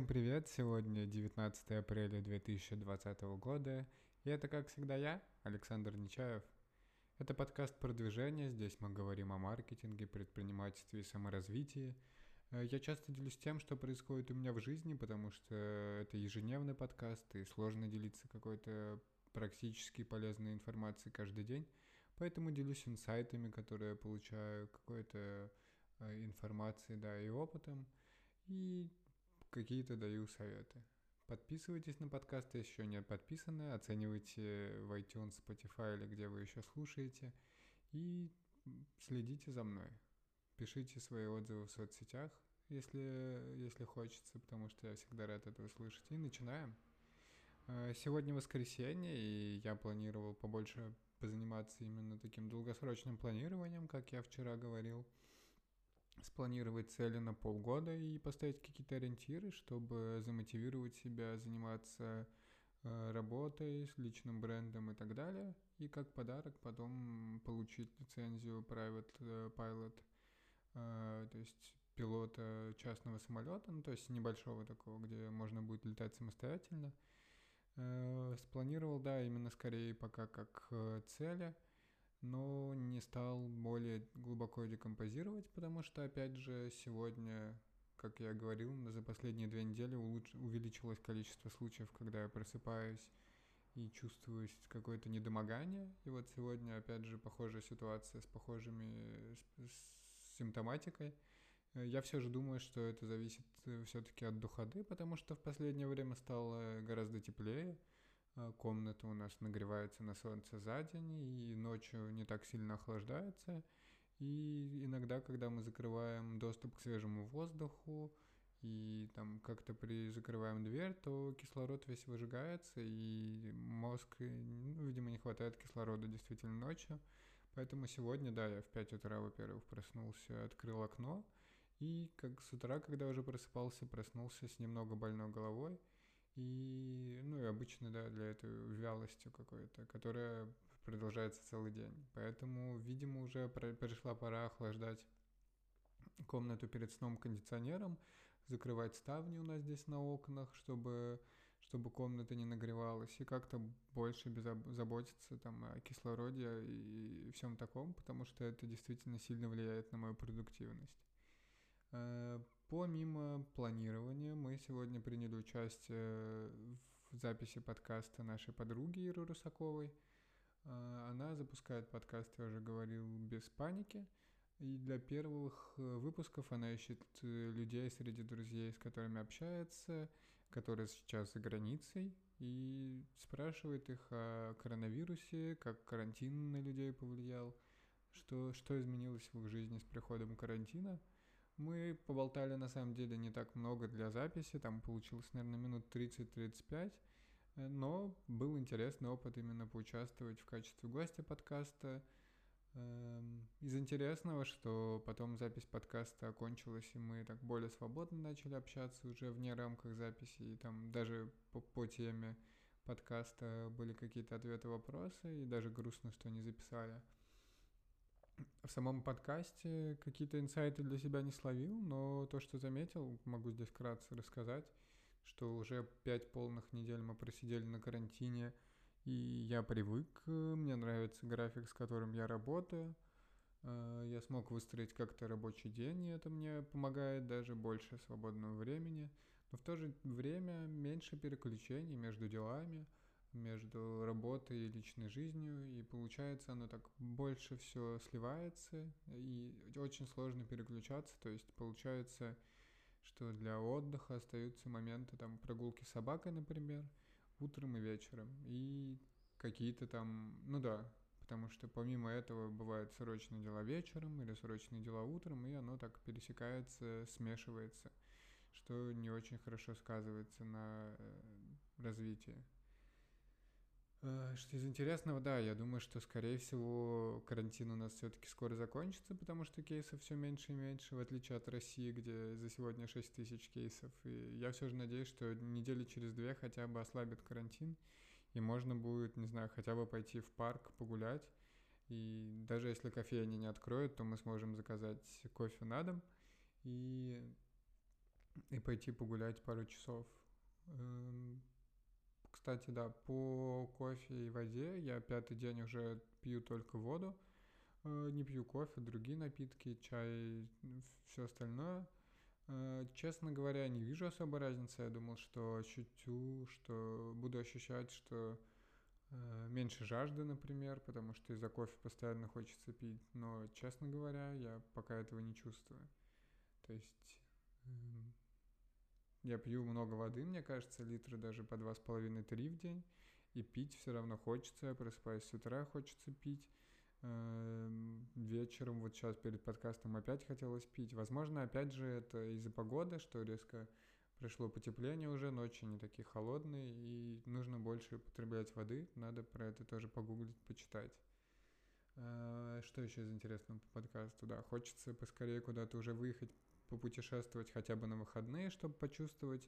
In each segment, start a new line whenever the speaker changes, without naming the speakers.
Всем привет! Сегодня 19 апреля 2020 года, и это, как всегда, я, Александр Нечаев. Это подкаст продвижения, здесь мы говорим о маркетинге, предпринимательстве и саморазвитии. Э, я часто делюсь тем, что происходит у меня в жизни, потому что это ежедневный подкаст, и сложно делиться какой-то практически полезной информацией каждый день. Поэтому делюсь инсайтами, которые получаю, какой-то э, информацией, да, и опытом. И какие-то даю советы. Подписывайтесь на подкаст, если еще не подписаны, оценивайте в iTunes, Spotify или где вы еще слушаете, и следите за мной. Пишите свои отзывы в соцсетях, если, если хочется, потому что я всегда рад это услышать. И начинаем. Э, сегодня воскресенье, и я планировал побольше позаниматься именно таким долгосрочным планированием, как я вчера говорил спланировать цели на полгода и поставить какие-то ориентиры, чтобы замотивировать себя заниматься э, работой, с личным брендом и так далее. И как подарок потом получить лицензию Private э, Pilot, э, то есть пилота частного самолета, ну то есть небольшого такого, где можно будет летать самостоятельно. Спланировал, да, именно скорее пока как цели – но не стал более глубоко декомпозировать, потому что, опять же, сегодня, как я говорил, за последние две недели улуч... увеличилось количество случаев, когда я просыпаюсь и чувствую какое-то недомогание. И вот сегодня, опять же, похожая ситуация с похожими с, симптоматикой. Я все же думаю, что это зависит э, все-таки от духоты, потому что в последнее время стало гораздо теплее. А, комната у нас нагревается на солнце за день, и ночью не так сильно охлаждается. И иногда, когда мы закрываем доступ к свежему воздуху, и там как-то при закрываем дверь, то кислород весь выжигается, и мозг, ну, видимо, не хватает кислорода действительно ночью. Поэтому сегодня, да, я в 5 утра, во-первых, проснулся, открыл окно, и как с утра, когда уже просыпался, проснулся с немного больной головой, и, ну и обычно, да, для этой вялостью какой-то, которая продолжается целый день. Поэтому, видимо, уже пришла пора охлаждать комнату перед сном кондиционером, закрывать ставни у нас здесь на окнах, чтобы, чтобы комната не нагревалась, и как-то больше заботиться там о кислороде и всем таком, потому что это действительно сильно влияет на мою продуктивность. Э, Помимо планирования, мы сегодня приняли участие в записи подкаста нашей подруги Иры Русаковой. А, она запускает подкаст, я уже говорил, без паники. И для первых э, выпусков она ищет э, людей среди друзей, с которыми общается, которые сейчас за границей, и спрашивает их о коронавирусе, как карантин на людей повлиял, что, что изменилось в их жизни с приходом карантина – мы поболтали на самом деле не так много для записи, там получилось, наверное, минут 30-35, э, но был интересный опыт именно поучаствовать в качестве гостя подкаста. Эм, из интересного, что потом запись подкаста окончилась, и мы так более свободно начали общаться уже вне рамках записи, и там даже по, по теме подкаста были какие-то ответы-вопросы, и даже грустно, что не записали в самом подкасте какие-то инсайты для себя не словил, но то, что заметил, могу здесь вкратце рассказать, что уже пять полных недель мы просидели на карантине, и я привык, мне нравится график, с которым я работаю, э, я смог выстроить как-то рабочий день, и это мне помогает даже больше свободного времени, но в то же время меньше переключений между делами – между работой и личной жизнью, и получается оно так больше все сливается, и очень сложно переключаться, то есть получается, что для отдыха остаются моменты там прогулки с собакой, например, утром и вечером, и какие-то там, ну да, потому что помимо этого бывают срочные дела вечером или срочные дела утром, и оно так пересекается, смешивается, что не очень хорошо сказывается на э, развитии. Э, что из интересного, да, я думаю, что, скорее всего, карантин у нас все-таки скоро закончится, потому что кейсов все меньше и меньше, в отличие от России, где за сегодня 6 тысяч кейсов. И я все же надеюсь, что недели через две хотя бы ослабит карантин, и можно будет, не знаю, хотя бы пойти в парк погулять. И даже если кофейни не откроют, то мы сможем заказать кофе на дом. И и пойти погулять пару часов. Кстати, да, по кофе и воде я пятый день уже пью только воду. Э, не пью кофе, другие напитки, чай, все остальное. Э, честно говоря, не вижу особой разницы. Я думал, что ощутю, что буду ощущать, что э, меньше жажды, например, потому что из-за кофе постоянно хочется пить. Но, честно говоря, я пока этого не чувствую. То есть эм, я пью много воды, мне кажется, литры даже по два с половиной-три в день. И пить все равно хочется. Я просыпаюсь с утра, хочется пить. Эм, вечером, вот сейчас перед подкастом опять хотелось пить. Возможно, опять же, это из-за погоды, что резко пришло потепление уже, ночи не такие холодные, и нужно больше употреблять воды. Надо про это тоже погуглить, почитать. Э, что еще из интересного по подкасту? Да, хочется поскорее куда-то уже выехать, попутешествовать хотя бы на выходные, чтобы почувствовать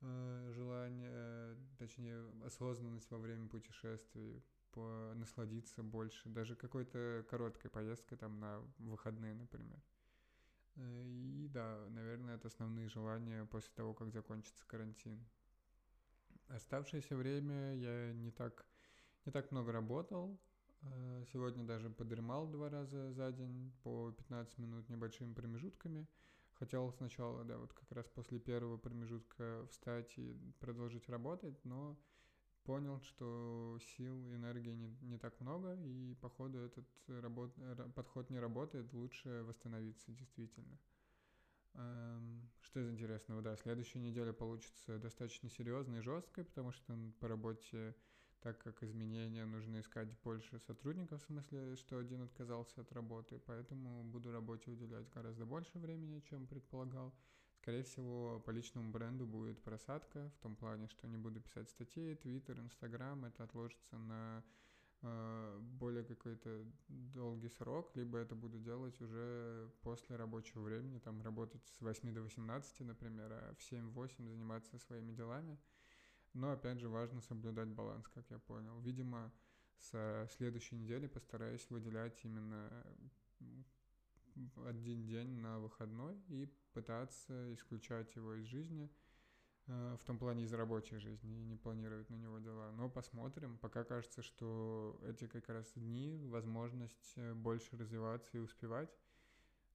э, желание, точнее, осознанность во время путешествий, насладиться больше, даже какой-то короткой поездкой там на выходные, например. Э, и да, наверное, это основные желания после того, как закончится карантин. Оставшееся время я не так, не так много работал. Э, сегодня даже подремал два раза за день по 15 минут небольшими промежутками. Хотел сначала, да, вот как раз после первого промежутка встать и продолжить работать, но понял, что сил, энергии не, не так много, и походу этот работ, подход не работает, лучше восстановиться действительно. Эм, что из интересного? Да, следующая неделя получится достаточно серьезной и жесткой, потому что по работе, так как изменения, нужно искать больше сотрудников, в смысле, что один отказался от работы, поэтому буду работе уделять гораздо больше времени, чем предполагал. Скорее всего, по личному бренду будет просадка, в том плане, что не буду писать статьи, Твиттер, Инстаграм, это отложится на э, более какой-то долгий срок, либо это буду делать уже после рабочего времени, там работать с 8 до 18, например, а в 7-8 заниматься своими делами. Но опять же важно соблюдать баланс, как я понял. Видимо, с следующей недели постараюсь выделять именно один день на выходной и пытаться исключать его из жизни, э, в том плане из рабочей жизни, и не планировать на него дела. Но посмотрим. Пока кажется, что эти как раз дни, возможность э, больше развиваться и успевать.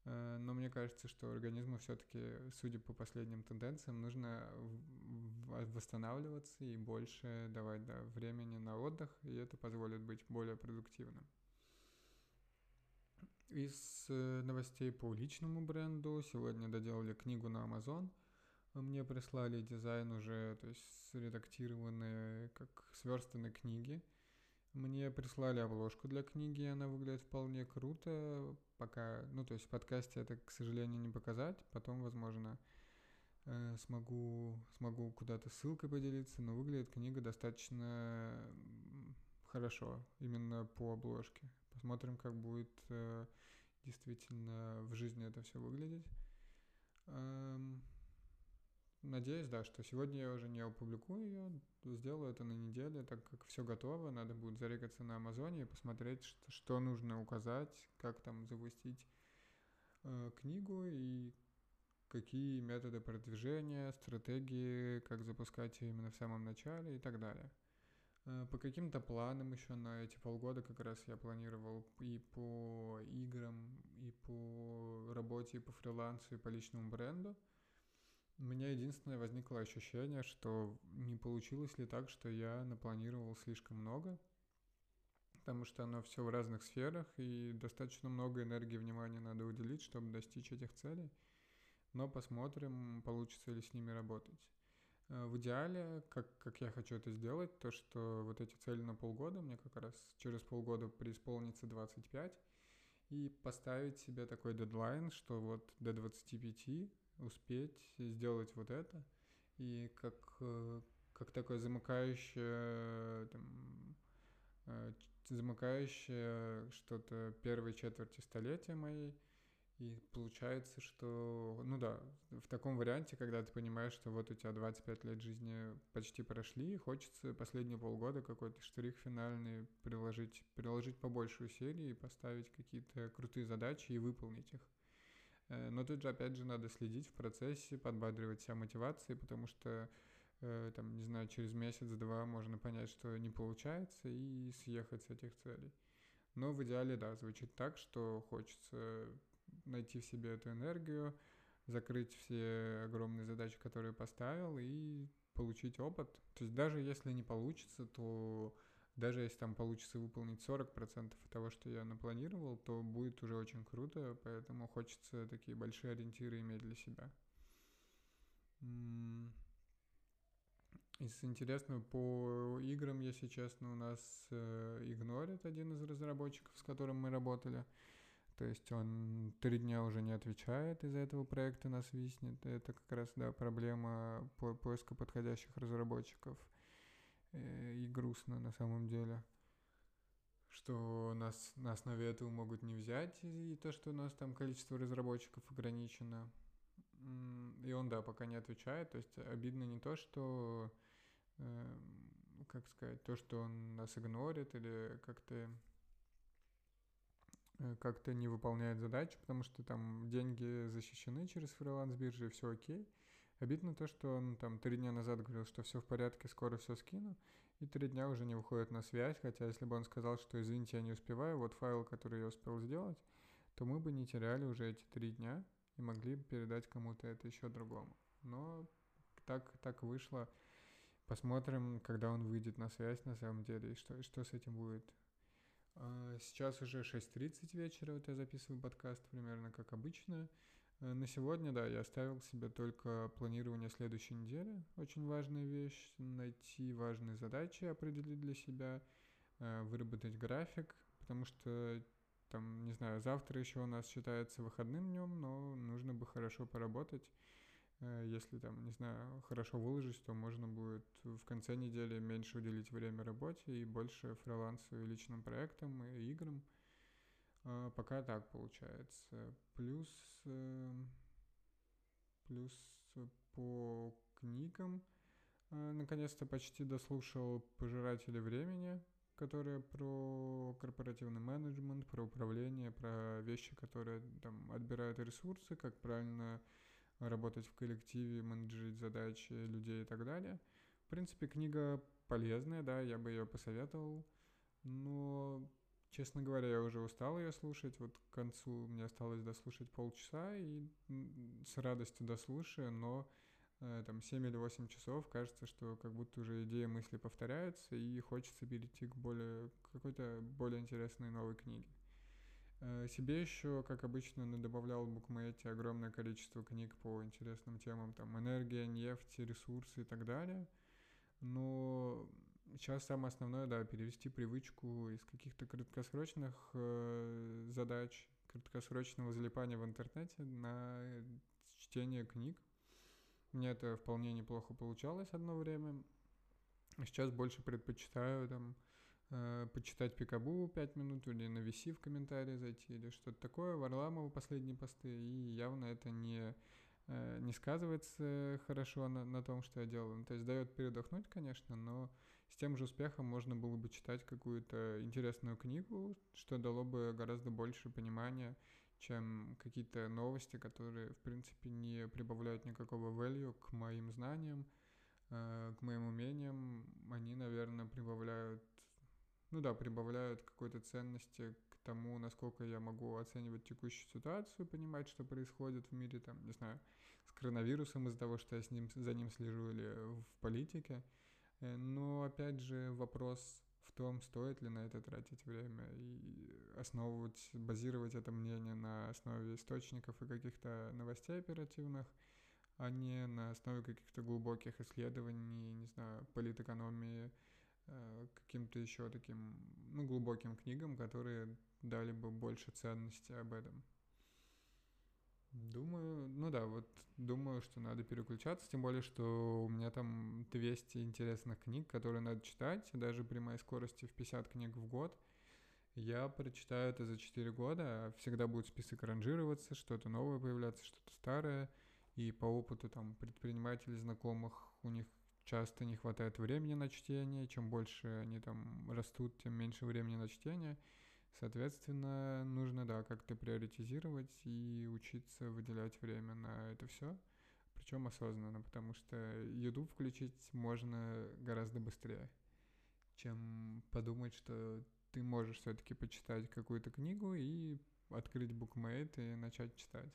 Э, но мне кажется, что организму все-таки, судя по последним тенденциям, нужно восстанавливаться и больше давать да, времени на отдых, и это позволит быть более продуктивным. Из э, новостей по личному бренду сегодня доделали книгу на Amazon. Мне прислали дизайн уже, то есть редактированные, как сверстанные книги. Мне прислали обложку для книги, она выглядит вполне круто. Пока, ну то есть в подкасте это, к сожалению, не показать. Потом, возможно, смогу, смогу куда-то ссылкой поделиться, но выглядит книга достаточно хорошо, именно по обложке. Посмотрим, как будет э, действительно в жизни это все выглядеть. Эм, надеюсь, да, что сегодня я уже не опубликую ее, сделаю это на неделе, так как все готово, надо будет зарегаться на Амазоне и посмотреть, что, что нужно указать, как там запустить э, книгу и какие методы продвижения, стратегии, как запускать именно в самом начале и так далее. Э, по каким-то планам еще на эти полгода как раз я планировал и по играм, и по работе, и по фрилансу, и по личному бренду. У меня единственное возникло ощущение, что не получилось ли так, что я напланировал слишком много, потому что оно все в разных сферах, и достаточно много энергии и внимания надо уделить, чтобы достичь этих целей. Но посмотрим, получится ли с ними работать. Э, в идеале, как, как я хочу это сделать, то что вот эти цели на полгода, мне как раз через полгода преисполнится 25, и поставить себе такой дедлайн, что вот до 25 успеть сделать вот это, и как, э, как такое замыкающее, там, э, замыкающее что-то первой четверти столетия моей – и получается, что, ну да, в таком варианте, когда ты понимаешь, что вот у тебя 25 лет жизни почти прошли, хочется последние полгода какой-то штрих финальный приложить, приложить побольше усилий и поставить какие-то крутые задачи и выполнить их. Э, но тут же, опять же, надо следить в процессе, подбадривать себя мотивацией, потому что, э, там, не знаю, через месяц-два можно понять, что не получается, и съехать с этих целей. Но в идеале, да, звучит так, что хочется найти в себе эту энергию, закрыть все огромные задачи, которые поставил, и получить опыт. То есть даже если не получится, то даже если там получится выполнить 40% того, что я напланировал, то будет уже очень круто, поэтому хочется такие большие ориентиры иметь для себя. Из интересного по играм, если честно, у нас э, игнорит один из разработчиков, с которым мы работали. То есть он три дня уже не отвечает, из-за этого проекта нас виснет. Это как раз, да, проблема по поиска подходящих разработчиков. И грустно на самом деле, что нас на основе этого могут не взять, и то, что у нас там количество разработчиков ограничено. И он, да, пока не отвечает. То есть обидно не то, что, э, как сказать, то, что он нас игнорит или как-то как-то не выполняет задачу, потому что там деньги защищены через фриланс биржи, все окей. Обидно то, что он там три дня назад говорил, что все в порядке, скоро все скину, и три дня уже не выходит на связь, хотя если бы он сказал, что извините, я не успеваю, вот файл, который я успел сделать, то мы бы не теряли уже эти три дня и могли бы передать кому-то это еще другому. Но так, так вышло. Посмотрим, когда он выйдет на связь на самом деле, и что, что с этим будет. А, сейчас уже 6.30 вечера, вот я записываю подкаст примерно как обычно. Э, на сегодня, да, я оставил себе только планирование следующей недели. Очень важная вещь. Найти важные задачи, определить для себя, э, выработать график, потому что там, не знаю, завтра еще у нас считается выходным днем, но нужно бы хорошо поработать. Э, если там, не знаю, хорошо выложить, то можно будет в конце недели меньше уделить время работе и больше фрилансу и личным проектам и играм. А, пока так получается. Плюс, э, плюс по книгам э, наконец-то почти дослушал «Пожиратели времени», которые про корпоративный менеджмент, про управление, про вещи, которые там отбирают ресурсы, как правильно работать в коллективе, менеджерить задачи людей и так далее. В принципе, книга полезная, да, я бы ее посоветовал, но Честно говоря, я уже устал ее слушать. Вот к концу мне осталось дослушать полчаса, и с радостью дослушаю, но э, там 7 или 8 часов кажется, что как будто уже идеи мысли повторяются, и хочется перейти к более какой-то более интересной новой книге. Э, себе еще, как обычно, добавлял в букмейте огромное количество книг по интересным темам, там энергия, нефть, ресурсы и так далее. Но сейчас самое основное, да, перевести привычку из каких-то краткосрочных э, задач, краткосрочного залипания в интернете на чтение книг. Мне это вполне неплохо получалось одно время. Сейчас больше предпочитаю там э, почитать Пикабу 5 минут или на VC в комментарии зайти или что-то такое, Варламова последние посты, и явно это не э, не сказывается хорошо на, на том, что я делаю. Ну, то есть дает передохнуть, конечно, но с тем же успехом можно было бы читать какую-то интересную книгу, что дало бы гораздо больше понимания, чем какие-то новости, которые, в принципе, не прибавляют никакого value к моим знаниям, э, к моим умениям. Они, наверное, прибавляют, ну да, прибавляют какой-то ценности к тому, насколько я могу оценивать текущую ситуацию, понимать, что происходит в мире, там, не знаю, с коронавирусом из-за того, что я с ним, за ним слежу или в политике – Э, но опять же вопрос в том, стоит ли на это тратить время и основывать, базировать это мнение на основе источников и каких-то новостей оперативных, а не на основе каких-то глубоких исследований, не знаю, политэкономии, каким-то еще таким, ну, глубоким книгам, которые дали бы больше ценности об этом. Думаю, ну да, вот думаю, что надо переключаться, тем более, что у меня там 200 интересных книг, которые надо читать, даже при моей скорости в 50 книг в год. Я прочитаю это за 4 года, всегда будет список ранжироваться, что-то новое появляться, что-то старое, и по опыту там предпринимателей, знакомых, у них часто не хватает времени на чтение, чем больше они там растут, тем меньше времени на чтение. Соответственно, нужно, да, как-то приоритизировать и учиться выделять время на это все, причем осознанно, потому что YouTube включить можно гораздо быстрее, чем подумать, что ты можешь все-таки почитать какую-то книгу и открыть букмейт и начать читать.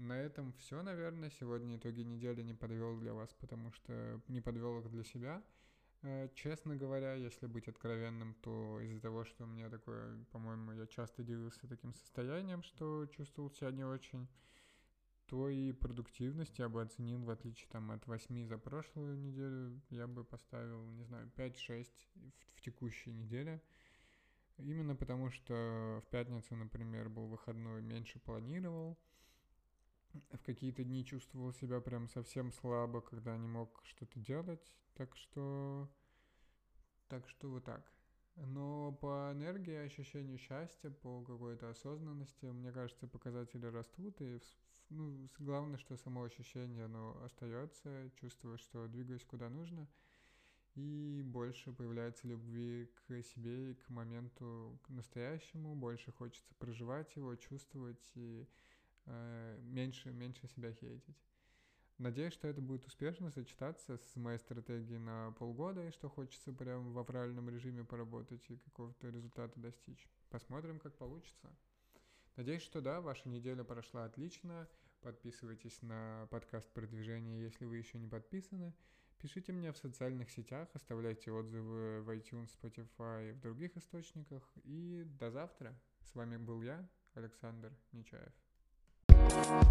На этом все, наверное. Сегодня итоги недели не подвел для вас, потому что не подвел их для себя – Э, честно говоря, если быть откровенным, то из-за того, что у меня такое, по-моему, я часто делился таким состоянием, что чувствовал себя не очень, то и продуктивность я бы оценил, в отличие там, от 8 за прошлую неделю, я бы поставил, не знаю, 5-6 в, в текущей неделе. Именно потому, что в пятницу, например, был выходной, меньше планировал, в какие-то дни чувствовал себя прям совсем слабо, когда не мог что-то делать. Так что... Так что вот так. Но по энергии, ощущению счастья, по какой-то осознанности, мне кажется, показатели растут. И ну, главное, что само ощущение, оно остается. Чувствую, что двигаюсь куда нужно. И больше появляется любви к себе и к моменту к настоящему. Больше хочется проживать его, чувствовать и меньше, меньше себя хейтить. Надеюсь, что это будет успешно сочетаться с моей стратегией на полгода, и что хочется прям в авральном режиме поработать и какого-то результата достичь. Посмотрим, как получится. Надеюсь, что да, ваша неделя прошла отлично. Подписывайтесь на подкаст продвижения, если вы еще не подписаны. Пишите мне в социальных сетях, оставляйте отзывы в iTunes, Spotify и в других источниках. И до завтра. С вами был я, Александр Нечаев. Thank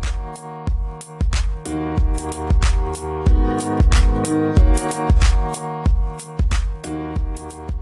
you.